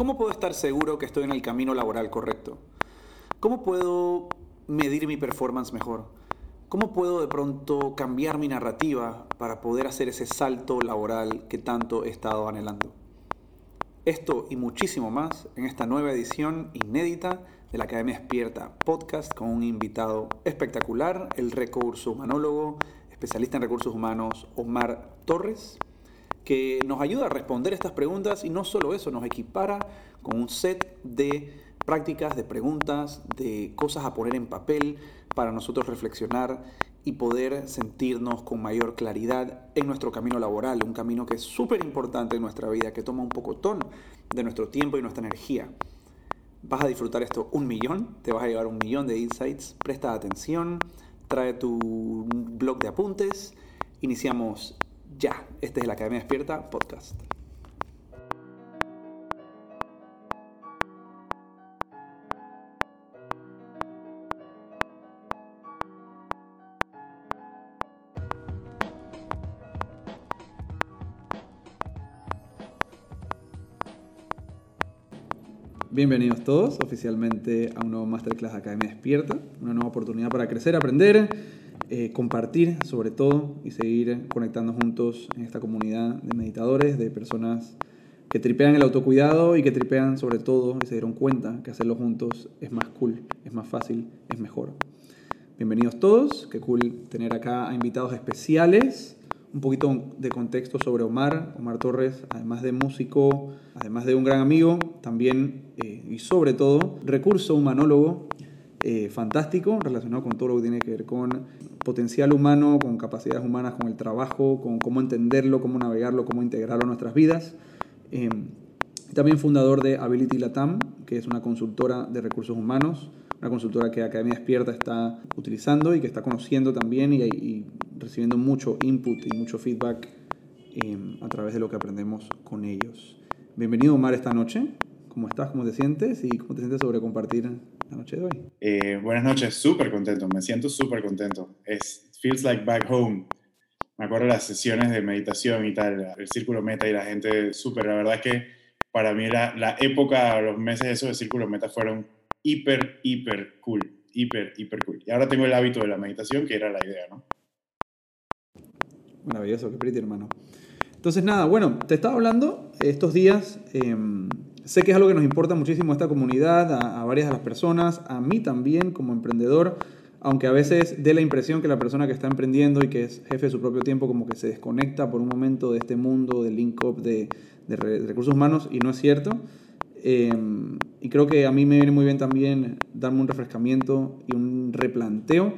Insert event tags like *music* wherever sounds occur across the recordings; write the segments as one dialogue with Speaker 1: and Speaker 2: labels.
Speaker 1: ¿Cómo puedo estar seguro que estoy en el camino laboral correcto? ¿Cómo puedo medir mi performance mejor? ¿Cómo puedo de pronto cambiar mi narrativa para poder hacer ese salto laboral que tanto he estado anhelando? Esto y muchísimo más en esta nueva edición inédita de la Academia Despierta podcast con un invitado espectacular, el recurso humanólogo, especialista en recursos humanos, Omar Torres, que nos ayuda a responder estas preguntas y no solo eso, nos equipara con un set de prácticas, de preguntas, de cosas a poner en papel para nosotros reflexionar y poder sentirnos con mayor claridad en nuestro camino laboral, un camino que es súper importante en nuestra vida, que toma un pocotón de nuestro tiempo y nuestra energía. Vas a disfrutar esto un millón, te vas a llevar un millón de insights, presta atención, trae tu blog de apuntes, iniciamos ya. Este es la Academia Despierta Podcast. Bienvenidos todos oficialmente a un nuevo Masterclass Academia Despierta, una nueva oportunidad para crecer, aprender, eh, compartir sobre todo y seguir conectando juntos en esta comunidad de meditadores, de personas que tripean el autocuidado y que tripean sobre todo y se dieron cuenta que hacerlo juntos es más cool, es más fácil, es mejor. Bienvenidos todos, qué cool tener acá a invitados especiales un poquito de contexto sobre Omar. Omar Torres, además de músico, además de un gran amigo, también eh, y sobre todo recurso humanólogo eh, fantástico relacionado con todo lo que tiene que ver con potencial humano, con capacidades humanas, con el trabajo, con cómo entenderlo, cómo navegarlo, cómo integrarlo a nuestras vidas. Em, también fundador de Ability Latam, que es una consultora de recursos humanos, una consultora que Academia Despierta está utilizando y que está conociendo también y, recibiendo mucho input y mucho feedback em, a través de lo que aprendemos con ellos. Bienvenido Omar esta noche. ¿Cómo estás? ¿Cómo te sientes? ¿Y cómo te sientes sobre compartir la noche de hoy?
Speaker 2: Eh, buenas noches, súper contento, me siento súper contento. Es feels like back home. Me acuerdo las sesiones de meditación y tal, el círculo meta y la gente súper. La verdad es que para mí la, la época, los meses esos de círculo meta fueron hiper, hiper cool, hiper, hiper cool. Y ahora tengo el hábito de la meditación, que era la idea, ¿no?
Speaker 1: Maravilloso, qué pretty, hermano. Entonces, nada, bueno, te estaba hablando estos días. Em, sé que es algo que nos importa muchísimo a esta comunidad, a, varias de las personas, a mí también como emprendedor, aunque a veces dé la impresión que la persona que está emprendiendo y que es jefe de su propio tiempo, como que se desconecta por un momento de este mundo del link-up de, de, recursos humanos, y no es cierto. Em, y creo que a mí me viene muy bien también darme un refrescamiento y un replanteo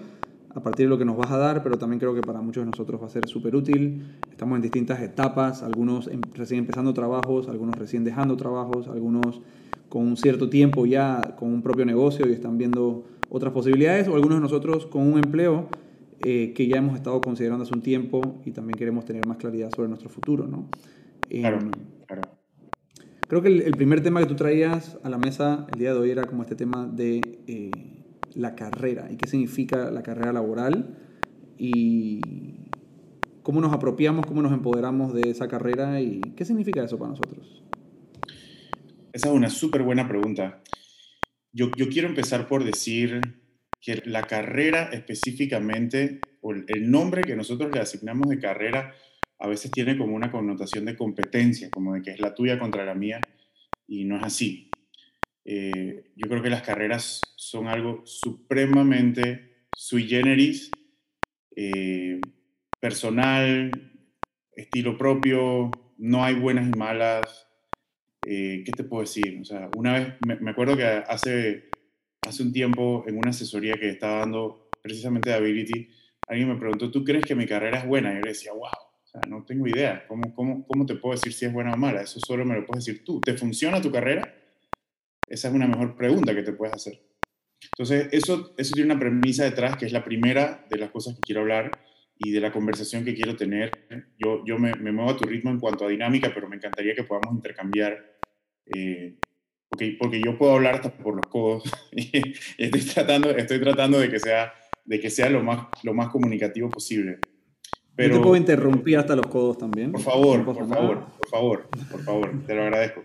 Speaker 1: a partir de lo que nos vas a dar, pero también creo que para muchos de nosotros va a ser súper útil. Estamos en distintas etapas, algunos em, recién empezando trabajos, algunos recién dejando trabajos, algunos con un cierto tiempo ya con un propio negocio y están viendo otras posibilidades, o algunos de nosotros con un empleo eh, que ya hemos estado considerando hace un tiempo y también queremos tener más claridad sobre nuestro futuro. ¿no?
Speaker 2: Claro, em, claro.
Speaker 1: Creo que el, primer tema que tú traías a la mesa el día de hoy era como este tema de... Eh, la carrera y qué significa la carrera laboral y cómo nos apropiamos, cómo nos empoderamos de esa carrera y qué significa eso para nosotros.
Speaker 2: Esa es una súper buena pregunta. Yo, yo, quiero empezar por decir que la carrera específicamente, o el nombre que nosotros le asignamos de carrera, a veces tiene como una connotación de competencia, como de que es la tuya contra la mía, y no es así. Eh, yo creo que las carreras son algo supremamente sui generis, eh, personal, estilo propio, no hay buenas y malas. Eh, ¿Qué te puedo decir? O sea, una vez, me, acuerdo que hace, hace un tiempo en una asesoría que estaba dando precisamente de Ability, alguien me preguntó, ¿tú crees que mi carrera es buena? Y yo le decía, wow, o sea, no tengo idea. ¿Cómo, cómo, cómo te puedo decir si es buena o mala? Eso solo me lo puedes decir tú. ¿Te funciona tu carrera? Esa es una mejor pregunta que te puedes hacer. Entonces, eso, eso tiene una premisa detrás que es la primera de las cosas que quiero hablar y de la conversación que quiero tener. Yo, yo me, me muevo a tu ritmo en cuanto a dinámica, pero me encantaría que podamos intercambiar, eh, porque, porque yo puedo hablar hasta por los codos *laughs* estoy tratando, estoy tratando de que sea, de que sea lo, más, lo más comunicativo posible.
Speaker 1: Pero, yo te puedo interrumpir hasta los codos también.
Speaker 2: Por favor, por favor, por favor, por favor, te lo agradezco.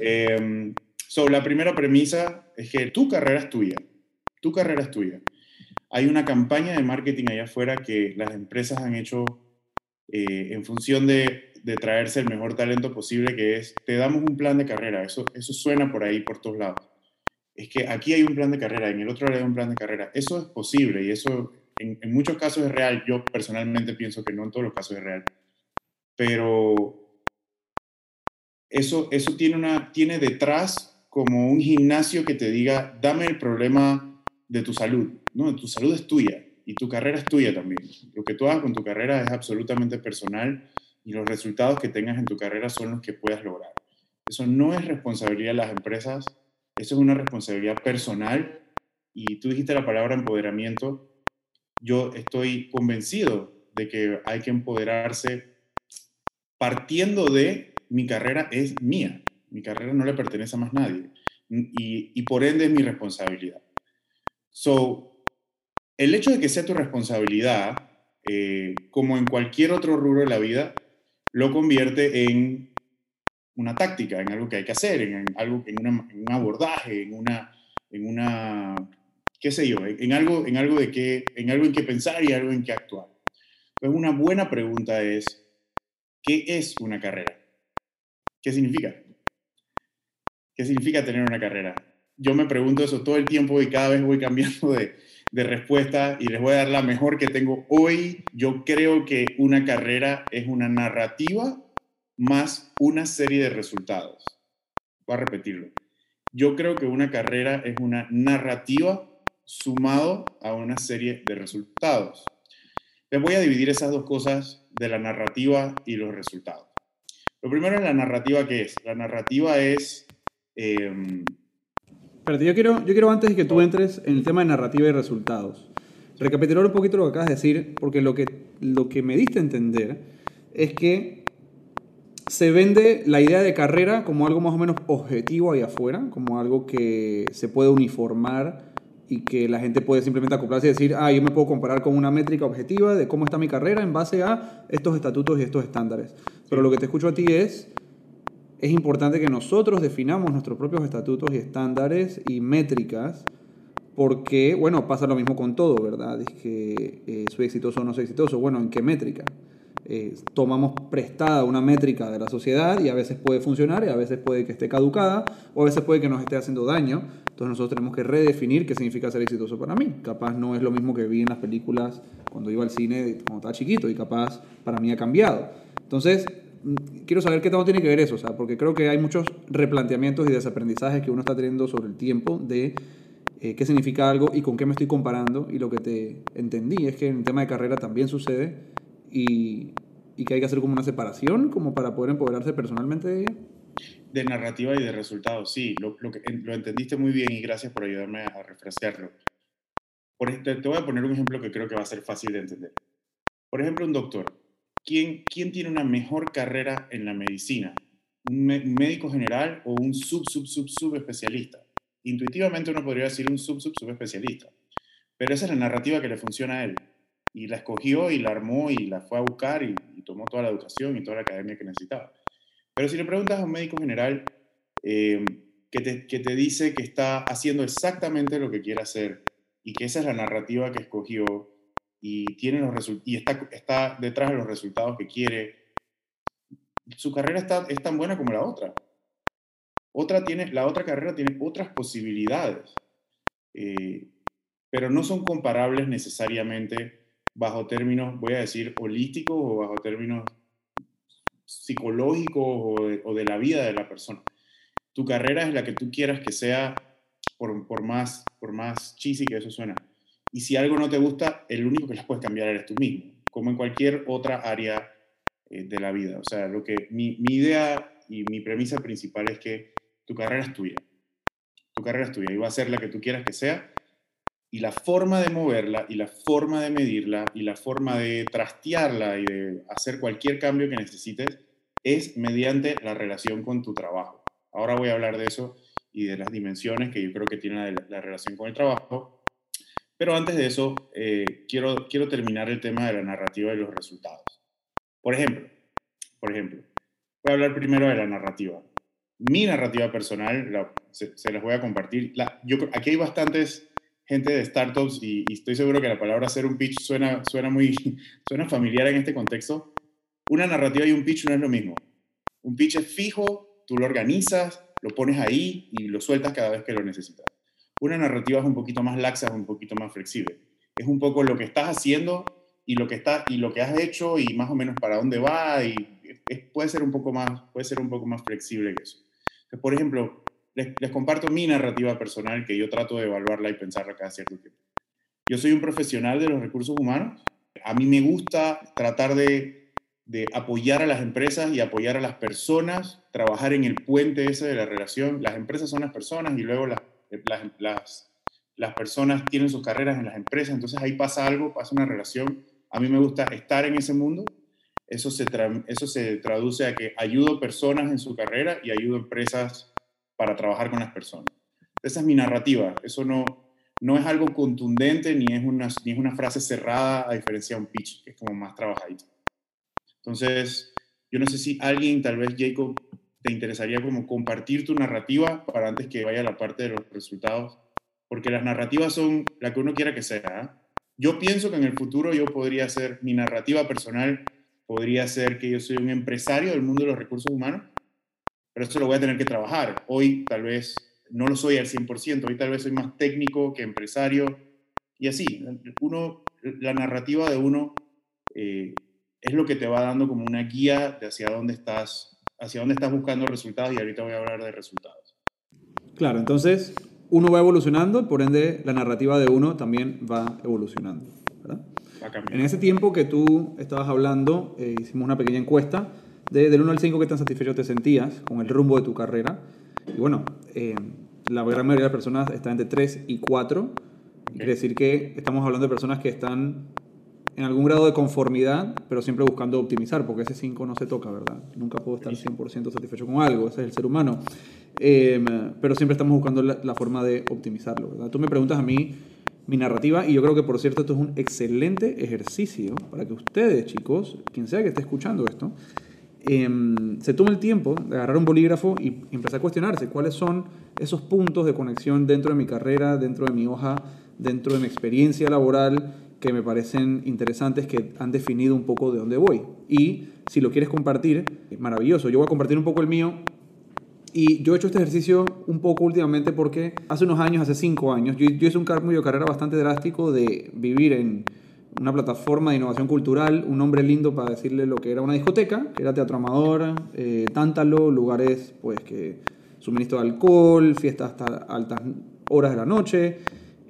Speaker 2: Eh, so, la primera premisa es que tu carrera es tuya. Tu carrera es tuya. Hay una campaña de marketing allá afuera que las empresas han hecho eh, en función de, de, traerse el mejor talento posible, que es, te damos un plan de carrera. Eso, eso suena por ahí, por todos lados. Es que aquí hay un plan de carrera, en el otro lado hay un plan de carrera. Eso es posible y eso en, en muchos casos es real. Yo personalmente pienso que no en todos los casos es real. Pero eso, eso tiene, una, tiene detrás como un gimnasio que te diga, dame el problema de tu salud. No, tu salud es tuya y tu carrera es tuya también. Lo que tú hagas con tu carrera es absolutamente personal y los resultados que tengas en tu carrera son los que puedas lograr. Eso no es responsabilidad de las empresas, eso es una responsabilidad personal y tú dijiste la palabra empoderamiento. Yo estoy convencido de que hay que empoderarse partiendo de mi carrera es mía, mi carrera no le pertenece a más nadie y, y por ende es mi responsabilidad. So, el hecho de que sea tu responsabilidad, eh, como en cualquier otro rubro de la vida, lo convierte en una táctica, en algo que hay que hacer, en, algo, en, una, en un abordaje, en una, en una, qué sé yo, en, algo, en algo de que, en algo en que pensar y algo en que actuar. Pues una buena pregunta es, ¿qué es una carrera? ¿Qué significa? ¿Qué significa tener una carrera? Yo me pregunto eso todo el tiempo y cada vez voy cambiando de, de respuesta y les voy a dar la mejor que tengo hoy. Yo creo que una carrera es una narrativa más una serie de resultados. Voy a repetirlo. Yo creo que una carrera es una narrativa sumado a una serie de resultados. Les voy a dividir esas dos cosas de la narrativa y los resultados. Lo primero es la narrativa que es. La narrativa es... Eh,
Speaker 1: Espérate, yo quiero, yo quiero antes de que tú entres en el tema de narrativa y resultados, recapitular un poquito lo que acabas de decir, porque lo que, lo que me diste a entender es que se vende la idea de carrera como algo más o menos objetivo ahí afuera, como algo que se puede uniformar y que la gente puede simplemente acoplarse y decir, ah, yo me puedo comparar con una métrica objetiva de cómo está mi carrera en base a estos estatutos y estos estándares. Pero lo que te escucho a ti es, es importante que nosotros definamos nuestros propios estatutos y estándares y métricas, porque, bueno, pasa lo mismo con todo, ¿verdad? Es que eh, soy exitoso o no soy exitoso. Bueno, ¿en qué métrica? Eh, tomamos prestada una métrica de la sociedad y a veces puede funcionar y a veces puede que esté caducada o a veces puede que nos esté haciendo daño. Entonces nosotros tenemos que redefinir qué significa ser exitoso para mí. Capaz no es lo mismo que vi en las películas cuando iba al cine cuando estaba chiquito y capaz para mí ha cambiado. Entonces, quiero saber qué tanto tiene que ver eso, o sea, porque creo que hay muchos replanteamientos y desaprendizajes que uno está teniendo sobre el tiempo de eh, qué significa algo y con qué me estoy comparando. Y lo que te entendí es que en el tema de carrera también sucede y, y que hay que hacer como una separación como para poder empoderarse personalmente de ella.
Speaker 2: De narrativa y de resultados, sí, lo, lo, que, lo entendiste muy bien y gracias por ayudarme a refrescarlo. Por, te, te voy a poner un ejemplo que creo que va a ser fácil de entender. Por ejemplo, un doctor ¿quién, tiene una mejor carrera en la medicina? ¿Un médico general o un sub, sub, sub, sub especialista? Intuitivamente uno podría decir un sub, sub, sub especialista. Pero esa es la narrativa que le funciona a él. Y la escogió y la armó y la fue a buscar y, y tomó toda la educación y toda la academia que necesitaba. Pero si le preguntas a un médico general eh, que, te, que te dice que está haciendo exactamente lo que quiere hacer y que esa es la narrativa que escogió y, tiene los y está, está detrás de los resultados que quiere, su carrera está, es tan buena como la otra. Otra tiene, la otra carrera tiene otras posibilidades, eh, pero no son comparables necesariamente bajo términos, voy a decir, holísticos o bajo términos psicológicos o de, la vida de la persona. Tu carrera es la que tú quieras que sea, por, por, más, por más cheesy que eso suena, y si algo no te gusta, el único que las puedes cambiar eres tú mismo, como en cualquier otra área eh, de la vida. O sea, lo que, mi, idea y mi premisa principal es que tu carrera es tuya. Tu carrera es tuya y va a ser la que tú quieras que sea. Y la forma de moverla y la forma de medirla y la forma de trastearla y de hacer cualquier cambio que necesites es mediante la relación con tu trabajo. Ahora voy a hablar de eso y de las dimensiones que yo creo que tiene la relación con el trabajo pero antes de eso, eh, quiero, quiero terminar el tema de la narrativa y los resultados. Por ejemplo, por ejemplo, voy a hablar primero de la narrativa. mi narrativa personal, se, las voy a compartir. Aquí hay bastantes gente de startups y, estoy seguro que la palabra hacer un pitch suena, suena muy *laughs* suena familiar en este contexto. Una narrativa y un pitch no es lo mismo. Un pitch es fijo, tú lo organizas, lo pones ahí y lo sueltas cada vez que lo necesitas. Una narrativa es un poquito más laxa, es un poquito más flexible. Es un poco lo que estás haciendo y lo que, está, y lo que has hecho y más o menos para dónde va y puede, ser un poco más, puede ser un poco más flexible que eso. por ejemplo, les, les, comparto mi narrativa personal que yo trato de evaluarla y pensarla cada cierto tiempo. Yo soy un profesional de los recursos humanos. A mí me gusta tratar de, de apoyar a las empresas y apoyar a las personas, trabajar en el puente ese de la relación. Las empresas son las personas y luego las, las, las personas tienen sus carreras en las empresas, entonces ahí pasa algo, pasa una relación. A mí me gusta estar en ese mundo. Eso se, eso se traduce a que ayudo personas en su carrera y ayudo empresas para trabajar con las personas. Esa es mi narrativa. Eso no, no es algo contundente ni es, una, ni es una frase cerrada a diferencia de un pitch, que es como más trabajadito. Entonces, yo no sé si alguien, tal vez Jacob, te interesaría como compartir tu narrativa para antes que vaya la parte de los resultados, porque las narrativas son la que uno quiera que sea. ¿ah? Yo pienso que en el futuro yo podría ser, mi narrativa personal podría ser que yo soy un empresario del mundo de los recursos humanos, pero eso lo voy a tener que trabajar. Hoy tal vez no lo soy al 100%, hoy tal vez soy más técnico que empresario y así. Uno, la narrativa de uno eh, es lo que te va dando como una guía de hacia dónde estás, hacia dónde estás buscando resultados y ahorita voy a hablar de resultados.
Speaker 1: Claro, entonces uno va evolucionando, por ende la narrativa de uno también va evolucionando. en ese tiempo que tú estabas hablando, eh, hicimos una pequeña encuesta de, del 1 al 5, ¿qué tan satisfecho te sentías con el rumbo de tu carrera? Y bueno, eh, la gran mayoría de las personas está entre 3 y 4. Quiere decir que estamos hablando de personas que están en algún grado de conformidad, pero siempre buscando optimizar, porque ese 5 no se toca, ¿verdad? Nunca puedo estar 100% satisfecho con algo, ese es el ser humano. Em, pero siempre estamos buscando la, la, forma de optimizarlo, ¿verdad? Tú me preguntas a mí mi narrativa y yo creo que, por cierto, esto es un excelente ejercicio para que ustedes, chicos, quien sea que esté escuchando esto, Em, se toma el tiempo de agarrar un bolígrafo y empezar a cuestionarse cuáles son esos puntos de conexión dentro de mi carrera, dentro de mi hoja, dentro de mi experiencia laboral que me parecen interesantes, que han definido un poco de dónde voy. Y si lo quieres compartir, maravilloso. Yo voy a compartir un poco el mío. Y yo he hecho este ejercicio un poco últimamente porque hace unos años, hace cinco años, yo, yo hice un cambio de carrera bastante drástico de vivir en una plataforma de innovación cultural, un nombre lindo para decirle lo que era una discoteca, que era Teatro Amador, eh, Tántalo, lugares pues que suministro de alcohol, fiestas hasta altas horas de la noche,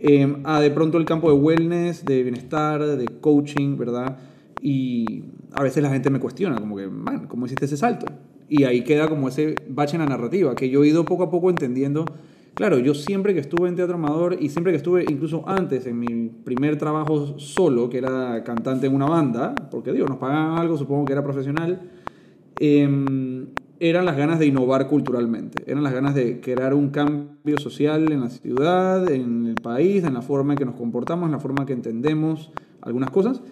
Speaker 1: eh, a de pronto el campo de wellness, de bienestar, de coaching, ¿verdad? Y a veces la gente me cuestiona, como que, man, ¿cómo hiciste ese salto? Y ahí queda como ese bache en la narrativa, que yo he ido poco a poco entendiendo Claro, yo siempre que estuve en Teatro Amador y siempre que estuve, incluso antes, en mi primer trabajo solo, que era cantante en una banda, porque digo, nos pagaban algo, supongo que era profesional, em, eran las ganas de innovar culturalmente, eran las ganas de crear un cambio social en la ciudad, en el país, en la forma en que nos comportamos, en la forma en que entendemos algunas cosas.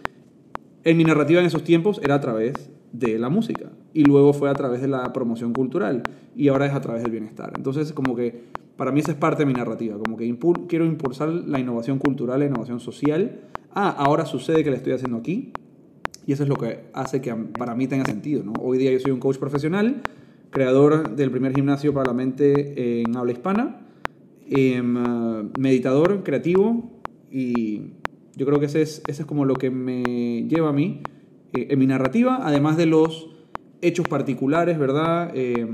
Speaker 1: En mi narrativa en esos tiempos era a través de la música y luego fue a través de la promoción cultural y ahora es a través del bienestar. Entonces, como que para mí esa es parte de mi narrativa, como que quiero impulsar la innovación cultural, la innovación social. Ah, ahora sucede que la estoy haciendo aquí y eso es lo que hace que para mí tenga sentido. ¿no? Hoy día yo soy un coach profesional, creador del primer gimnasio para la mente en habla hispana, em, meditador creativo y yo creo que ese es, ese es como lo que me lleva a mí eh, en mi narrativa, además de los hechos particulares, ¿verdad? Eh,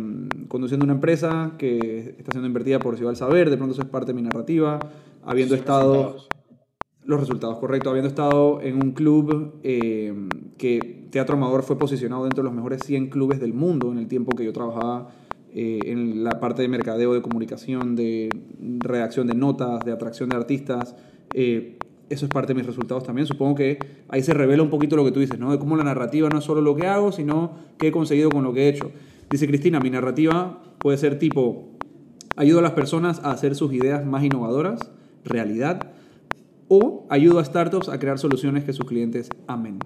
Speaker 1: conduciendo una empresa que está siendo invertida por Ciudad del Saber, de pronto eso es parte de mi narrativa, habiendo estado... Los resultados, correcto. Habiendo estado en un club eh, que Teatro Amador fue posicionado dentro de los mejores 100 clubes del mundo en el tiempo que yo trabajaba eh, en la parte de mercadeo, de comunicación, de redacción de notas, de atracción de artistas eso es parte de mis resultados también. Supongo que ahí se revela un poquito lo que tú dices, ¿no? De cómo la narrativa no es solo lo que hago, sino qué he conseguido con lo que he hecho. Dice Cristina, mi narrativa puede ser tipo, ayudo a las personas a hacer sus ideas más innovadoras, realidad, o ayudo a startups a crear soluciones que sus clientes amen.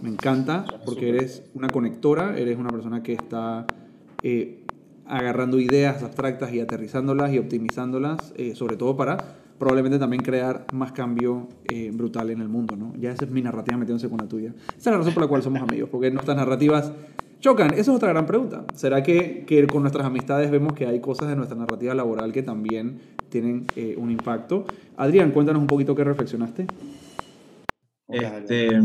Speaker 1: Me encanta porque eres una conectora, eres una persona que está eh, agarrando ideas abstractas y aterrizándolas y optimizándolas, eh, sobre todo para probablemente también crear más cambio eh, brutal en el mundo, ¿no? Ya esa es mi narrativa metiéndose con la tuya. Esa es la razón por la cual somos amigos, porque nuestras narrativas chocan. Esa es otra gran pregunta. ¿Será que, que con nuestras amistades vemos que hay cosas de nuestra narrativa laboral que también tienen eh, un impacto? Adrián, cuéntanos un poquito qué reflexionaste.
Speaker 3: Este,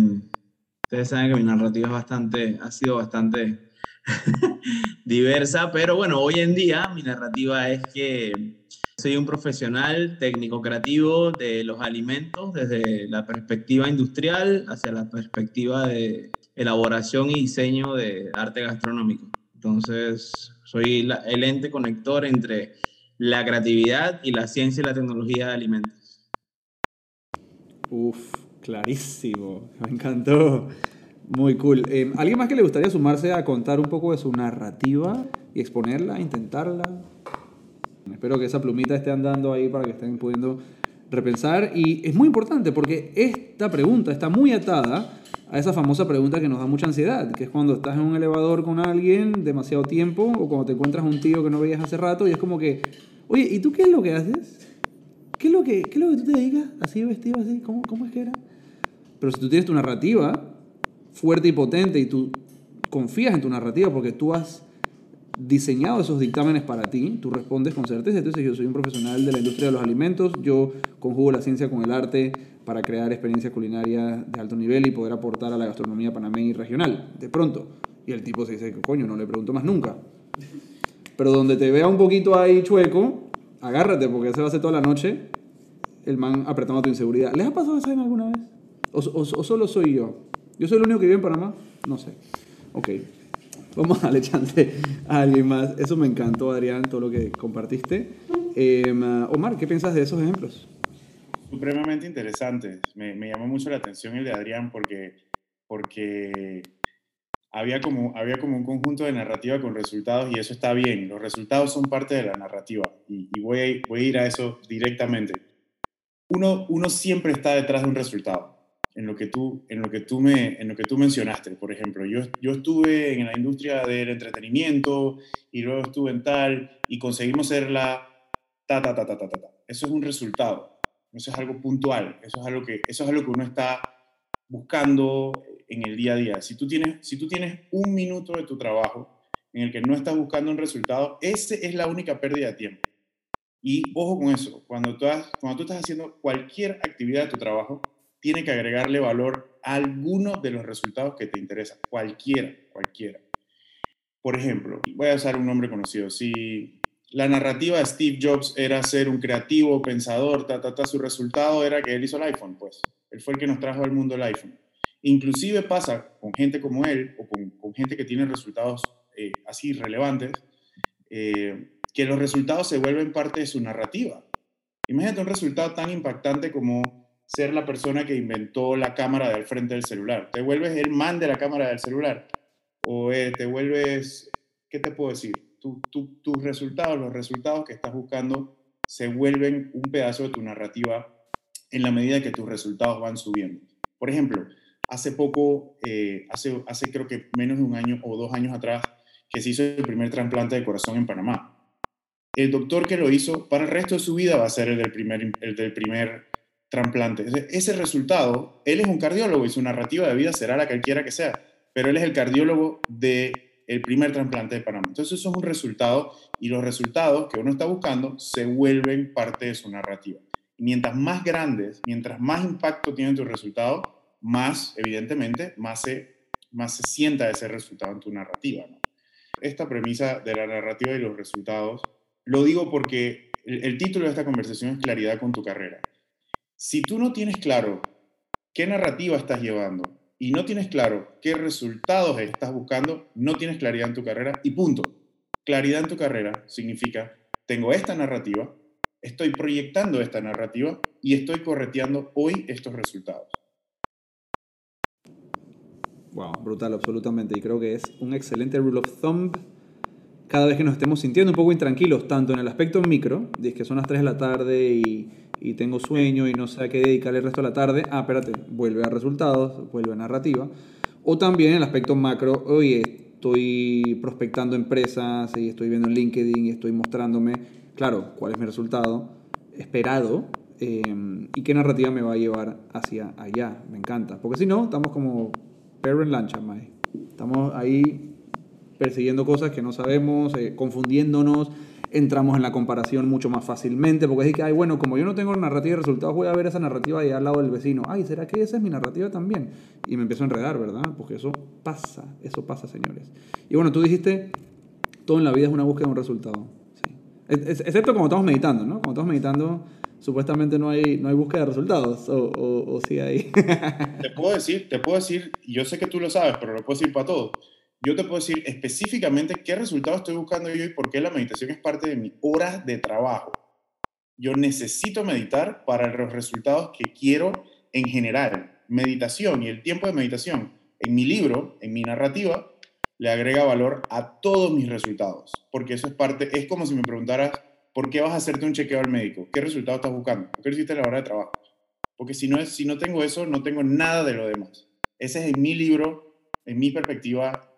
Speaker 3: ustedes saben que mi narrativa es bastante, ha sido bastante *laughs* diversa, pero bueno, hoy en día mi narrativa es que soy un profesional técnico creativo de los alimentos desde la perspectiva industrial hacia la perspectiva de elaboración y diseño de arte gastronómico. Entonces, soy el ente conector entre la creatividad y la ciencia y la tecnología de alimentos.
Speaker 1: Uf, clarísimo, me encantó. Muy cool. Eh, ¿Alguien más que le gustaría sumarse a contar un poco de su narrativa y exponerla, intentarla? Espero que esa plumita esté andando ahí para que estén pudiendo repensar. Y es muy importante porque esta pregunta está muy atada a esa famosa pregunta que nos da mucha ansiedad, que es cuando estás en un elevador con alguien demasiado tiempo o cuando te encuentras un tío que no veías hace rato y es como que, oye, ¿y tú qué es lo que haces? ¿Qué es lo que, qué es lo que tú te dedicas? Así vestido, así, ¿Cómo, ¿cómo es que era? Pero si tú tienes tu narrativa fuerte y potente y tú confías en tu narrativa porque tú has diseñado esos dictámenes para ti, tú respondes con certeza. Entonces, yo soy un profesional de la industria de los alimentos, yo conjugo la ciencia con el arte para crear experiencias culinarias de alto nivel y poder aportar a la gastronomía panameña y regional, de pronto. Y el tipo se dice, coño, no le pregunto más nunca. Pero donde te vea un poquito ahí chueco, agárrate, porque se va a hacer toda la noche el man apretando tu inseguridad. ¿Les ha pasado eso alguna vez? ¿O, o solo soy yo? ¿Yo soy el único que vive en Panamá? No sé. Ok. Vamos a darle a alguien más. Eso me encantó, Adrián, todo lo que compartiste. Em, Omar, ¿qué piensas de esos ejemplos?
Speaker 2: Supremamente interesantes. Me, me, llamó mucho la atención el de Adrián porque, porque había, como, había como un conjunto de narrativa con resultados y eso está bien. Los resultados son parte de la narrativa y, y voy, a, voy a ir a eso directamente. Uno, uno siempre está detrás de un resultado en lo que tú, en lo que tú, me, en lo que tú mencionaste. Por ejemplo, yo, yo estuve en la industria del entretenimiento y luego estuve en tal y conseguimos ser la ta, ta, ta, ta, ta, ta, ta. Eso es un resultado. Eso es algo puntual. Eso es algo que, eso es algo que uno está buscando en el día a día. Si tú, tienes, si tú tienes un minuto de tu trabajo en el que no estás buscando un resultado, ese es la única pérdida de tiempo. Y ojo con eso, cuando tú estás haciendo cualquier actividad de tu trabajo, tiene que agregarle valor a alguno de los resultados que te interesan, cualquiera, cualquiera. Por ejemplo, voy a usar un nombre conocido. Si la narrativa de Steve Jobs era ser un creativo, pensador, ta, ta, ta, su resultado era que él hizo el iPhone, pues. Él fue el que nos trajo al mundo el iPhone. Inclusive pasa con gente como él o con, gente que tiene resultados eh, así relevantes, eh, que los resultados se vuelven parte de su narrativa. Imagínate un resultado tan impactante como ser la persona que inventó la cámara del frente del celular. Te vuelves el man de la cámara del celular. O eh, te vuelves, ¿qué te puedo decir? tus resultados, los resultados que estás buscando, se vuelven un pedazo de tu narrativa en la medida que tus resultados van subiendo. Por ejemplo, hace poco, eh, hace, hace creo que menos de un año o dos años atrás, que se hizo el primer trasplante de corazón en Panamá. El doctor que lo hizo, para el resto de su vida va a ser el del primer, el del primer trasplante. Ese resultado, él es un cardiólogo y su narrativa de vida será la que quiera que sea, pero él es el cardiólogo del el primer trasplante de Panamá. Entonces eso es un resultado y los resultados que uno está buscando se vuelven parte de su narrativa. Mientras más grandes, mientras más impacto tiene tu resultado, más, evidentemente, más se, más se sienta ese resultado en tu narrativa. Esta premisa de la narrativa y los resultados, lo digo porque el título de esta conversación es Claridad con tu carrera. Si tú no tienes claro qué narrativa estás llevando y no tienes claro qué resultados estás buscando, no tienes claridad en tu carrera y punto. Claridad en tu carrera significa, tengo esta narrativa, estoy proyectando esta narrativa y estoy correteando hoy estos resultados.
Speaker 1: Wow, brutal, absolutamente. Y creo que es un excelente rule of thumb cada vez que nos estemos sintiendo un poco intranquilos, tanto en el aspecto micro, de que son las 3 de la tarde y, y, tengo sueño y no sé a qué dedicarle el resto de la tarde, ah, espérate, vuelve a resultados, vuelve a narrativa, o también el aspecto macro, oye, estoy prospectando empresas y estoy viendo en LinkedIn y estoy mostrándome, claro, cuál es mi resultado esperado eh, y qué narrativa me va a llevar hacia allá. Me encanta. Porque si no, estamos como perro en lancha, Mae. Estamos ahí persiguiendo cosas que no sabemos, eh, confundiéndonos, entramos en la comparación mucho más fácilmente, porque es que, ay, bueno, como yo no tengo narrativa de resultados, voy a ver esa narrativa ahí al lado del vecino. Ay, ¿será que esa es mi narrativa también? Y me empiezo a enredar, ¿verdad? Porque eso pasa, eso pasa, señores. Y bueno, tú dijiste, todo en la vida es una búsqueda de un resultado. Sí. Excepto cuando estamos meditando, ¿no? Cuando estamos meditando, supuestamente no hay, no hay búsqueda de resultados, o, o, o sí hay.
Speaker 2: te puedo decir, te puedo decir, yo sé que tú lo sabes, pero lo puedo decir para todos yo te puedo decir específicamente qué resultados estoy buscando yo y por qué la meditación es parte de mi horas de trabajo. Yo necesito meditar para los resultados que quiero en general. Meditación y el tiempo de meditación en mi libro, en mi narrativa, le agrega valor a todos mis resultados, porque eso es parte, es como si me preguntaras, ¿por qué vas a hacerte un chequeo al médico? ¿Qué resultado estás buscando? ¿Por qué hiciste a la hora de trabajo? Porque si no, es, si no tengo eso, no tengo nada de lo demás. Ese es en mi libro, en mi perspectiva,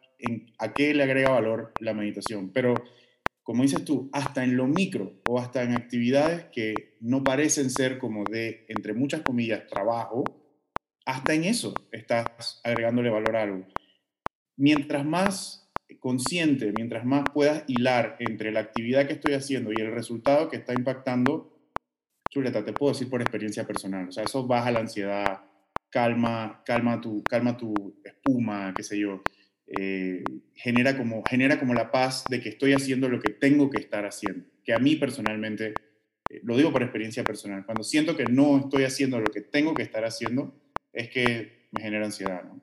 Speaker 2: a qué le agrega valor la meditación. Pero, como dices tú, hasta en lo micro o hasta en actividades que no parecen ser como de, entre muchas comillas, trabajo, hasta en eso estás agregándole valor a algo. Mientras más consciente, mientras más puedas hilar entre la actividad que estoy haciendo y el resultado que está impactando, chuleta, te puedo decir por experiencia personal. O sea, eso baja la ansiedad, calma, calma tu, calma tu espuma, qué sé yo. Eh, genera, como, genera como la paz de que estoy haciendo lo que tengo que estar haciendo. Que a mí personalmente, eh, lo digo por experiencia personal, cuando siento que no estoy haciendo lo que tengo que estar haciendo, es que me genera ansiedad. ¿no?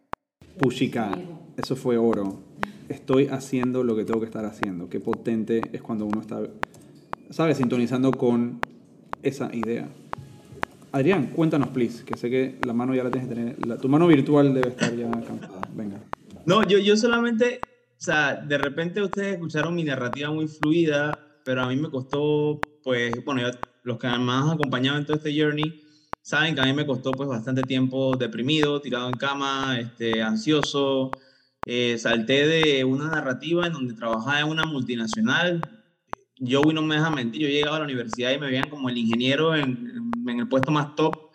Speaker 1: Eso fue oro. Estoy haciendo lo que tengo que estar haciendo. Qué potente es cuando uno está, ¿sabes? Sintonizando con esa idea. Adrián, cuéntanos, please, que sé que la mano ya la tienes que tener. tu mano virtual debe estar ya cansada. Venga.
Speaker 3: No, yo, yo solamente, o sea, de repente ustedes escucharon mi narrativa muy fluida, pero a mí me costó, pues, bueno, los que más han acompañado en todo este journey saben que a mí me costó, pues, bastante tiempo deprimido, tirado en cama, este, ansioso. Eh, salté de una narrativa en donde trabajaba en una multinacional. Yo, no me deja mentir, yo llegaba a la universidad y me veían como el ingeniero en, en el puesto más top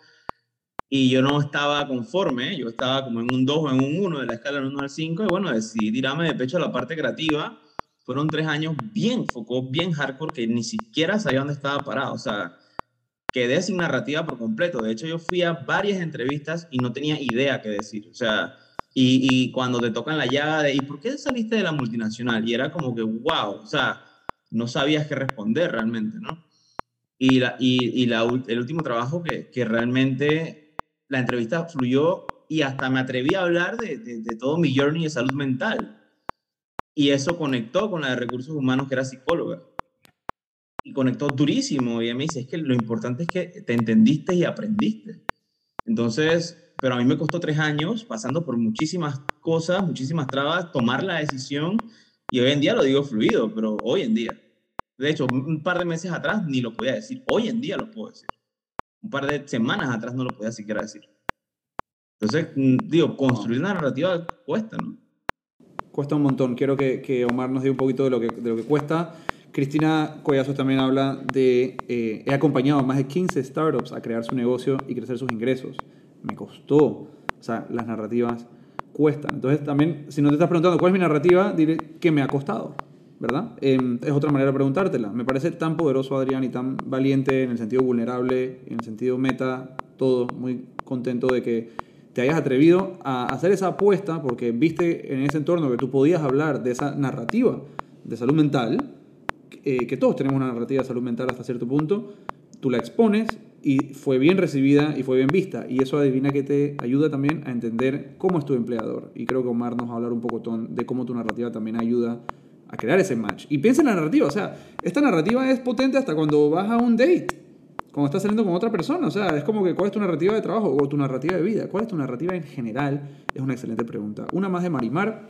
Speaker 3: y yo no estaba conforme, yo estaba como en un 2 o en un 1 de la escala del 1 al 5, y bueno, decidí tirarme de pecho a la parte creativa. Fueron tres años bien focó, bien hardcore, que ni siquiera sabía dónde estaba parado. O sea, quedé sin narrativa por completo. De hecho, yo fui a varias entrevistas y no tenía idea qué decir. O sea, y, y cuando te tocan la llaga de, ¿y por qué saliste de la multinacional? Y era como que, wow, o sea, no sabías qué responder realmente, ¿no? Y, la, y, y la, el último trabajo que, que realmente la entrevista fluyó y hasta me atreví a hablar de, todo mi journey de salud mental. Y eso conectó con la de recursos humanos, que era psicóloga. Y conectó durísimo. Y ella me dice, es que lo importante es que te entendiste y aprendiste. Entonces, pero a mí me costó tres años, pasando por muchísimas cosas, muchísimas trabas, tomar la decisión. Y hoy en día lo digo fluido, pero hoy en día. De hecho, un par de meses atrás ni lo podía decir. Hoy en día lo puedo decir un par de semanas atrás no lo podía siquiera decir. Entonces, mm, digo, construir una narrativa cuesta, ¿no?
Speaker 1: Cuesta un montón. Quiero que, que Omar nos diga un poquito de lo que, de lo que cuesta. Cristina Collazos también habla de, eh, he acompañado a más de 15 startups a crear su negocio y crecer sus ingresos. Me costó. O sea, las narrativas cuestan. Entonces, también, si no te estás preguntando cuál es mi narrativa, diré que me ha costado. ¿Verdad? Em, es otra manera de preguntártela. Me parece tan poderoso Adrián y tan valiente en el sentido vulnerable, en el sentido meta, todo. Muy contento de que te hayas atrevido a hacer esa apuesta porque viste en ese entorno que tú podías hablar de esa narrativa de salud mental, eh, que todos tenemos una narrativa de salud mental hasta cierto punto, tú la expones y fue bien recibida y fue bien vista. Y eso adivina que te ayuda también a entender cómo es tu empleador. Y creo que Omar nos va a hablar un poco de cómo tu narrativa también ayuda a crear ese match. Y piensa en la narrativa, o sea, esta narrativa es potente hasta cuando vas a un date, cuando estás saliendo con otra persona, o sea, es como que cuál es tu narrativa de trabajo o tu narrativa de vida, cuál es tu narrativa en general, es una excelente pregunta. Una más de Marimar,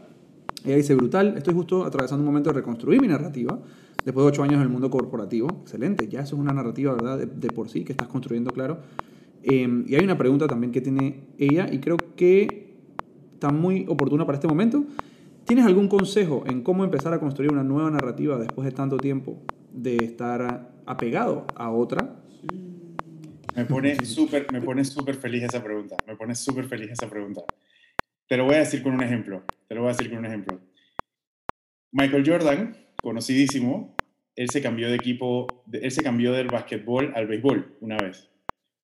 Speaker 1: ella dice, brutal, estoy justo atravesando un momento de reconstruir mi narrativa, después de ocho años en el mundo corporativo, excelente, ya eso es una narrativa, ¿verdad?, de, por sí, que estás construyendo, claro. Em, y hay una pregunta también que tiene ella, y creo que está muy oportuna para este momento, ¿Tienes algún consejo en cómo empezar a construir una nueva narrativa después de tanto tiempo de estar apegado a otra?
Speaker 2: Me pone súper me pone feliz esa pregunta. Me pone súper feliz esa pregunta. Te lo voy a decir con un ejemplo. Te lo voy a decir con un ejemplo. Michael Jordan, conocidísimo, él se cambió de equipo, él se cambió del básquetbol al béisbol una vez.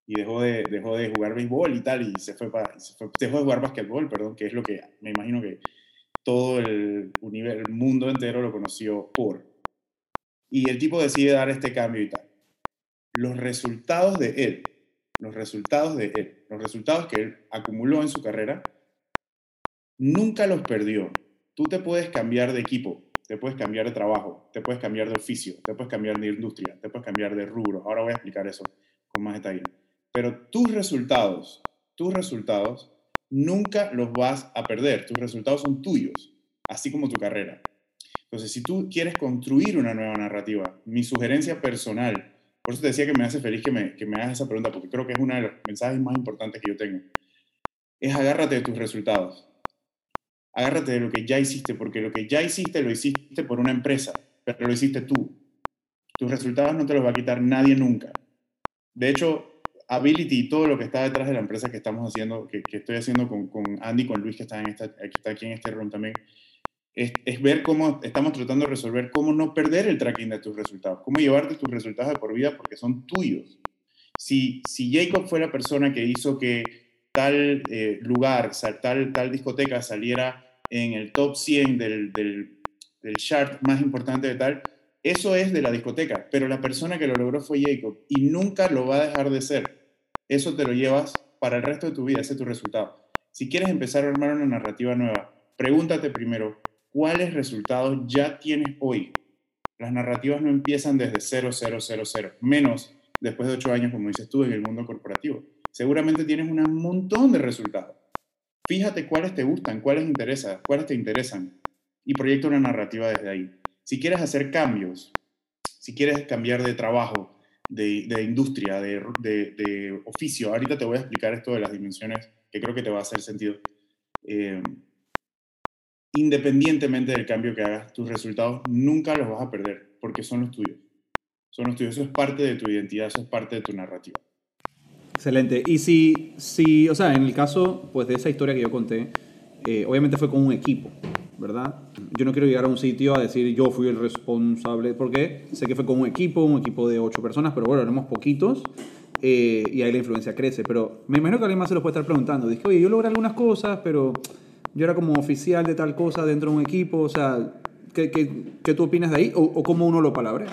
Speaker 2: Y dejó de, dejó de jugar béisbol y tal, y se fue, para, se fue dejó de jugar básquetbol, perdón, que es lo que me imagino que todo el, el mundo entero lo conoció por. Y el tipo decide dar este cambio y tal. Los resultados de él, los resultados de él, los resultados que él acumuló en su carrera, nunca los perdió. Tú te puedes cambiar de equipo, te puedes cambiar de trabajo, te puedes cambiar de oficio, te puedes cambiar de industria, te puedes cambiar de rubro. Ahora voy a explicar eso con más detalle. Pero tus resultados, tus resultados, nunca los vas a perder. Tus resultados son tuyos, así como tu carrera. Entonces, si tú quieres construir una nueva narrativa, mi sugerencia personal, por eso te decía que me hace feliz que me, que me hagas esa pregunta, porque creo que es uno de los mensajes más importantes que yo tengo, es agárrate de tus resultados agárrate de lo que ya hiciste, porque lo que ya hiciste lo hiciste por una empresa, pero lo hiciste tú. Tus resultados no te los va a quitar nadie nunca. De hecho, Ability y todo lo que está detrás de la empresa que estamos haciendo, que, estoy haciendo con, con, Andy, con Luis, que está, en esta, que está aquí en este room también, es, es, ver cómo estamos tratando de resolver cómo no perder el tracking de tus resultados, cómo llevarte tus resultados de por vida porque son tuyos. Si, si Jacob fue la persona que hizo que tal eh, lugar, tal, tal discoteca saliera en el top 100 del, del, del chart más importante de tal, eso es de la discoteca, pero la persona que lo logró fue Jacob y nunca lo va a dejar de ser. Eso te lo llevas para el resto de tu vida, ese es tu resultado. Si quieres empezar a armar una narrativa nueva, pregúntate primero, ¿cuáles resultados ya tienes hoy? Las narrativas no empiezan desde 0, 0, 0, 0, menos después de 8 años, como dices tú, en el mundo corporativo seguramente tienes un montón de resultados. Fíjate cuáles te gustan, cuáles, interesa, cuáles te interesan y proyecta una narrativa desde ahí. Si quieres hacer cambios, si quieres cambiar de trabajo, de, de industria, de, de, oficio, ahorita te voy a explicar esto de las dimensiones que creo que te va a hacer sentido. Eh, independientemente del cambio que hagas, tus resultados nunca los vas a perder porque son los tuyos. Son los tuyos. Eso es parte de tu identidad, eso es parte de tu narrativa.
Speaker 1: Excelente. Y si, si, o sea, en el caso pues, de esa historia que yo conté, eh, obviamente fue con un equipo, ¿verdad? Yo no quiero llegar a un sitio a decir yo fui el responsable, porque sé que fue con un equipo, un equipo de ocho personas, pero bueno, éramos poquitos eh, y ahí la influencia crece. Pero me imagino que alguien más se lo puede estar preguntando. Dije, oye, yo logré algunas cosas, pero yo era como oficial de tal cosa dentro de un equipo, o sea, ¿qué, qué, qué tú opinas de ahí o, o cómo uno lo palabrea?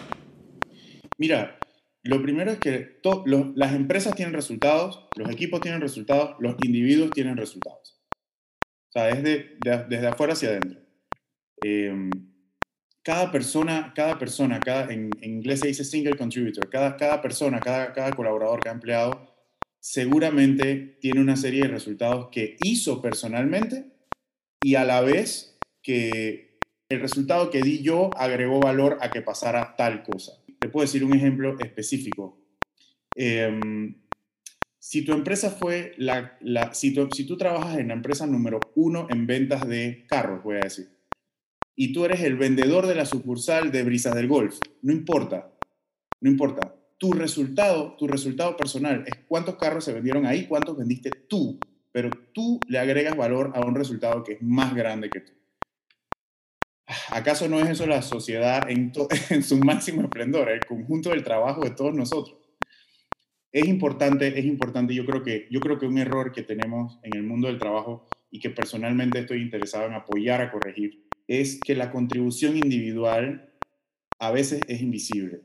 Speaker 2: Mira, lo primero es que las empresas tienen resultados, los equipos tienen resultados, los individuos tienen resultados. O sea, es desde afuera hacia adentro. Em, cada persona, cada persona, cada, en, inglés se dice single contributor, cada, cada persona, cada, cada colaborador, cada empleado, seguramente tiene una serie de resultados que hizo personalmente y a la vez que el resultado que di yo agregó valor a que pasara tal cosa. Te puedo decir un ejemplo específico. Em, si tu empresa fue la, la si, tú, si tú trabajas en la empresa número uno en ventas de carros, voy a decir, y tú eres el vendedor de la sucursal de Brisas del Golf, no importa, no importa. Tu resultado, tu resultado personal es cuántos carros se vendieron ahí, cuántos vendiste tú, pero tú le agregas valor a un resultado que es más grande que tú. ¿Acaso no es eso la sociedad en, *laughs* en, su máximo esplendor, el conjunto del trabajo de todos nosotros? Es importante, es importante, yo creo que yo creo que un error que tenemos en el mundo del trabajo y que personalmente estoy interesado en apoyar a corregir es que la contribución individual a veces es invisible.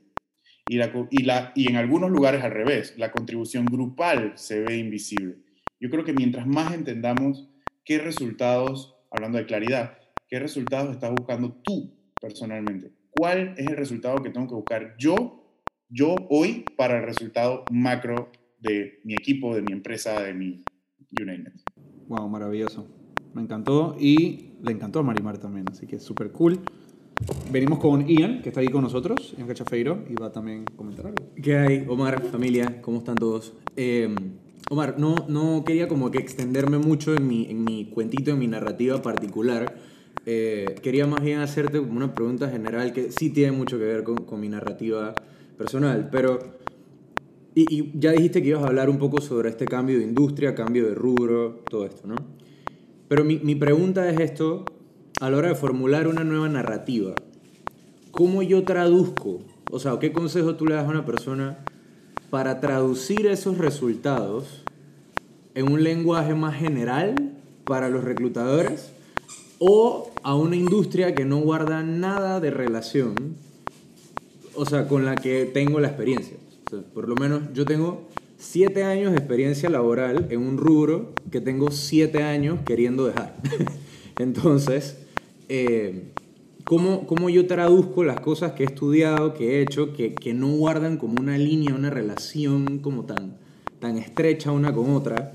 Speaker 2: Y, la, y, la, y en algunos lugares al revés, la contribución grupal se ve invisible. Yo creo que mientras más entendamos qué resultados, hablando de claridad, ¿Qué resultados estás buscando tú personalmente? ¿Cuál es el resultado que tengo que buscar yo, yo hoy para el resultado macro de mi equipo, de mi empresa, de mi United?
Speaker 1: Wow, maravilloso. Me encantó y le encantó a Marimar también, así que súper cool. Venimos con Ian, que está aquí con nosotros, Ian Cachafeiro, y va también a comentar algo.
Speaker 4: ¿Qué hay, Omar, familia? ¿Cómo están todos? Eh, Omar, no, no quería como que extenderme mucho en mi, en mi cuentito, en mi narrativa particular, Eh, quería más bien hacerte una pregunta general que sí tiene mucho que ver con, con mi narrativa personal, pero... Y, y, ya dijiste que ibas a hablar un poco sobre este cambio de industria, cambio de rubro, todo esto, ¿no? Pero mi, mi pregunta es esto, a la hora de formular una nueva narrativa, ¿cómo yo traduzco? O sea, ¿qué consejo tú le das a una persona para traducir esos resultados en un lenguaje más general para los reclutadores o a una industria que no guarda nada de relación, o sea, con la que tengo la experiencia? O sea, por lo menos yo tengo siete años de experiencia laboral en un rubro que tengo siete años queriendo dejar. *laughs* Entonces, eh, ¿cómo, ¿cómo, yo traduzco las cosas que he estudiado, que he hecho, que, que, no guardan como una línea, una relación como tan, tan estrecha una con otra?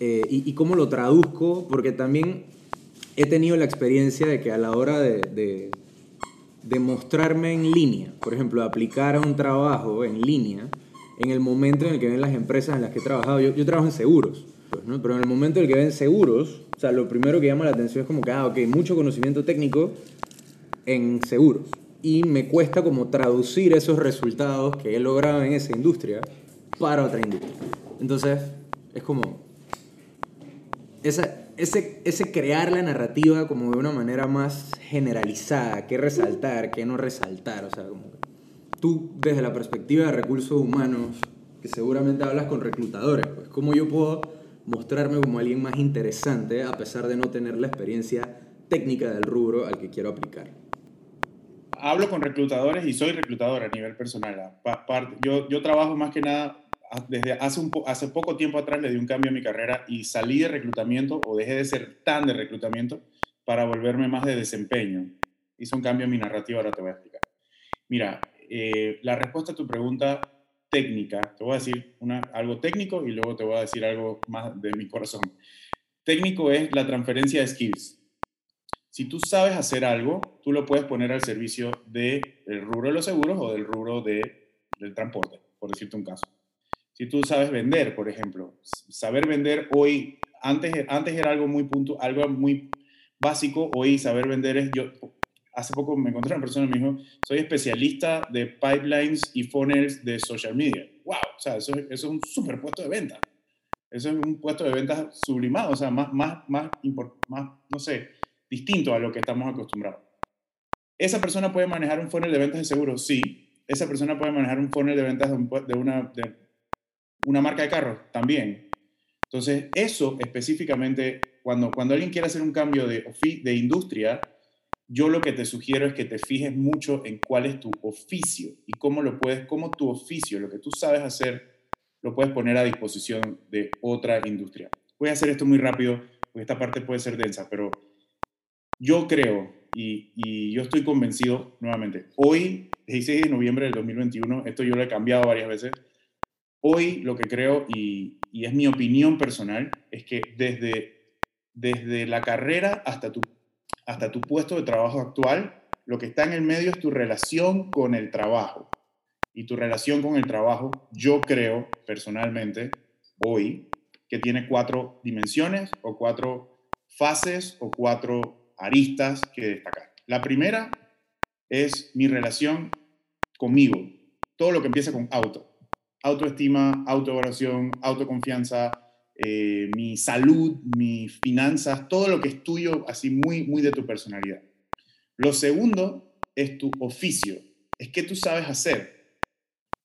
Speaker 4: Eh, y, y, cómo lo traduzco, porque también he tenido la experiencia de que a la hora de, de, de mostrarme en línea, por ejemplo, aplicar a un trabajo en línea, en el momento en el que ven las empresas en las que he trabajado, yo, yo trabajo en seguros, pues, ¿no? pero en el momento en el que ven seguros, o sea, lo primero que llama la atención es como que, ah, ok, mucho conocimiento técnico en seguros. Y me cuesta como traducir esos resultados que he logrado en esa industria para otra industria. Entonces, es como, esa, ese, ese crear la narrativa como de una manera más generalizada, qué resaltar, qué no resaltar, o sea, como tú desde la perspectiva de recursos humanos, que seguramente hablas con reclutadores, pues cómo yo puedo mostrarme como alguien más interesante a pesar de no tener la experiencia técnica del rubro al que quiero aplicar.
Speaker 2: Hablo con reclutadores y soy reclutador a nivel personal. Yo, yo trabajo más que nada, desde hace, un po hace poco tiempo atrás le di un cambio a mi carrera y salí de reclutamiento o dejé de ser tan de reclutamiento para volverme más de desempeño. Hice un cambio en mi narrativa, ahora te voy a explicar. Mira, eh, la respuesta a tu pregunta técnica, te voy a decir algo técnico y luego te voy a decir algo más de mi corazón. Técnico es la transferencia de skills. Si tú sabes hacer algo, tú lo puedes poner al servicio del rubro de los seguros o del rubro de, del transporte, por decirte un caso. Si tú sabes vender, por ejemplo, saber vender hoy, antes, antes era algo muy, punto, algo muy básico, hoy saber vender es, yo, hace poco me encontré una persona y me dijo, soy especialista de pipelines y funnels de social media. ¡Wow! O sea, eso, eso es un super puesto de venta. Eso es un puesto de venta sublimado, o sea, más, más, más, más, no sé, distinto a lo que estamos acostumbrados. ¿Esa persona puede manejar un funnel de ventas de seguros? Sí. ¿Esa persona puede manejar un funnel de ventas de, un, de, una, de una marca de carros? También. Entonces, eso específicamente, cuando, cuando alguien quiere hacer un cambio de, de industria, yo lo que te sugiero es que te fijes mucho en cuál es tu oficio y cómo lo puedes, cómo tu oficio, lo que tú sabes hacer, lo puedes poner a disposición de otra industria. Voy a hacer esto muy rápido, porque esta parte puede ser densa, pero yo creo y, y yo estoy convencido, nuevamente, hoy, 16 de noviembre del 2021, esto yo lo he cambiado varias veces, hoy lo que creo, y, y es mi opinión personal, es que desde, desde la carrera hasta tu hasta tu puesto de trabajo actual, lo que está en el medio es tu relación con el trabajo. Y tu relación con el trabajo, yo creo personalmente, hoy, que tiene cuatro dimensiones o cuatro fases o cuatro aristas que destacar. La primera es mi relación conmigo. Todo lo que empieza con auto. Autoestima, autoevaluación, autoconfianza, eh, mi salud, mis finanzas, todo lo que es tuyo, así muy, muy de tu personalidad. Lo segundo es tu oficio, es que tú sabes hacer.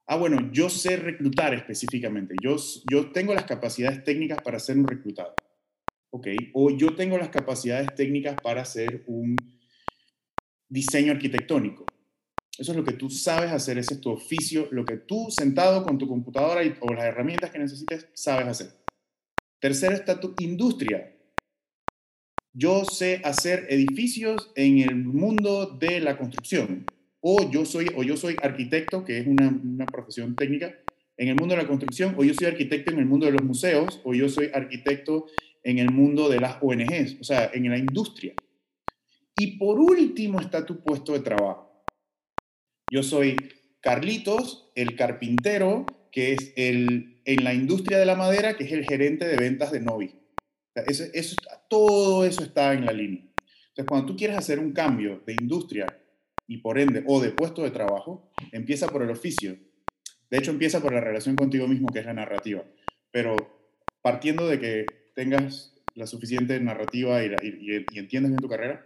Speaker 2: Ah, bueno, yo sé reclutar específicamente, yo, yo tengo las capacidades técnicas para ser un reclutado, ¿ok? O yo tengo las capacidades técnicas para hacer un diseño arquitectónico. Eso es lo que tú sabes hacer, ese es tu oficio, lo que tú sentado con tu computadora y, o las herramientas que necesites, sabes hacer. Tercero está tu industria. Yo sé hacer edificios en el mundo de la construcción. O yo soy, o yo soy arquitecto, que es una, una profesión técnica, en el mundo de la construcción, o yo soy arquitecto en el mundo de los museos, o yo soy arquitecto en el mundo de las ONGs, o sea, en la industria. Y por último está tu puesto de trabajo. Yo soy Carlitos, el carpintero, que es el, en la industria de la madera, que es el gerente de ventas de Novi. eso, eso, todo eso está en la línea. Entonces, cuando tú quieres hacer un cambio de industria y por ende, o de puesto de trabajo, empieza por el oficio. De hecho, empieza por la relación contigo mismo, que es la narrativa. Pero partiendo de que tengas la suficiente narrativa y, y, y entiendas bien tu carrera,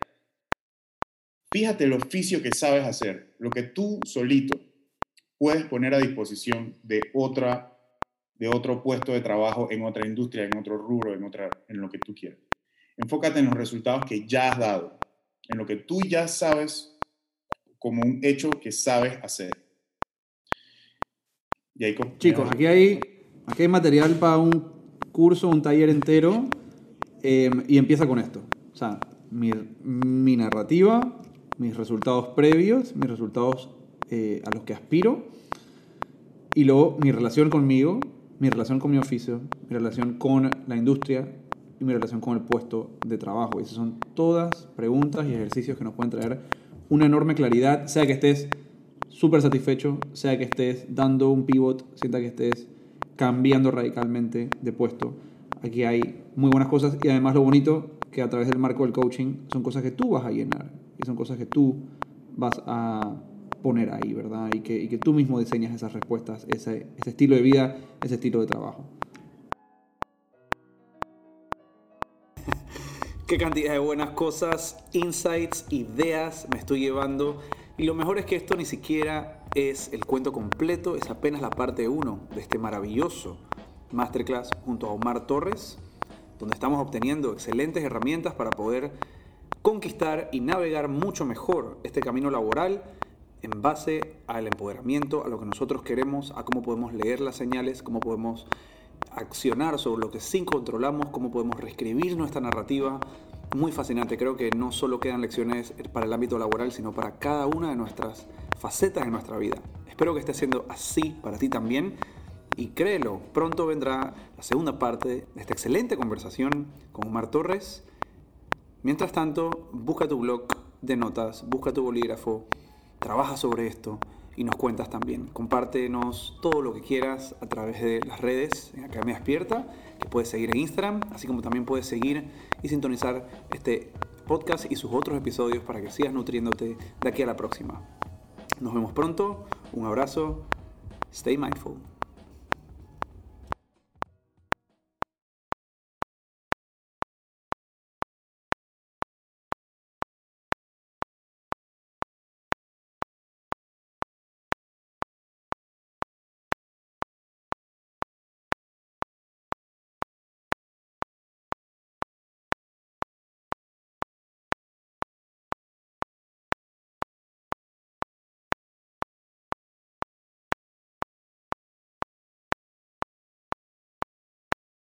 Speaker 2: fíjate el oficio que sabes hacer, lo que tú solito puedes poner a disposición de, otra, de otro puesto de trabajo en otra industria, en otro rubro, en, otra, en lo que tú quieras. Enfócate en los resultados que ya has dado, en lo que tú ya sabes como un hecho que sabes hacer.
Speaker 1: Chicos, aquí hay, aquí hay material para un curso, un taller entero, em, y empieza con esto. O sea, mi, mi narrativa, mis resultados previos, mis resultados eh, a los que aspiro, y luego mi relación conmigo, mi relación con mi oficio, mi relación con la industria y mi relación con el puesto de trabajo. Esas son todas preguntas y ejercicios que nos pueden traer una enorme claridad, sea que estés súper satisfecho, sea que estés dando un pivot, sea que estés cambiando radicalmente de puesto. Aquí hay muy buenas cosas y además lo bonito que a través del marco del coaching son cosas que tú vas a llenar y son cosas que tú vas a poner ahí, ¿verdad? Y que, y que tú mismo diseñas esas respuestas, ese, ese estilo de vida, ese estilo de trabajo. Qué cantidad de buenas cosas, insights, ideas me estoy llevando. Y lo mejor es que esto ni siquiera es el cuento completo, es apenas la parte 1 de este maravilloso masterclass junto a Omar Torres, donde estamos obteniendo excelentes herramientas para poder conquistar y navegar mucho mejor este camino laboral en base al empoderamiento, a lo que nosotros queremos, a cómo podemos leer las señales, cómo podemos accionar sobre lo que sí controlamos, cómo podemos reescribir nuestra narrativa. Muy fascinante, creo que no solo quedan lecciones para el ámbito laboral, sino para cada una de nuestras facetas de nuestra vida. Espero que esté siendo así para ti también. Y créelo, pronto vendrá la segunda parte de esta excelente conversación con Omar Torres. Mientras tanto, busca tu blog de notas, busca tu bolígrafo, trabaja sobre esto y nos cuentas también. Compártenos todo lo que quieras a través de las redes en Academia Despierta, que puedes seguir en Instagram, así como también puedes seguir y sintonizar este podcast y sus otros episodios para que sigas nutriéndote de aquí a la próxima. Nos vemos pronto, un abrazo, stay mindful.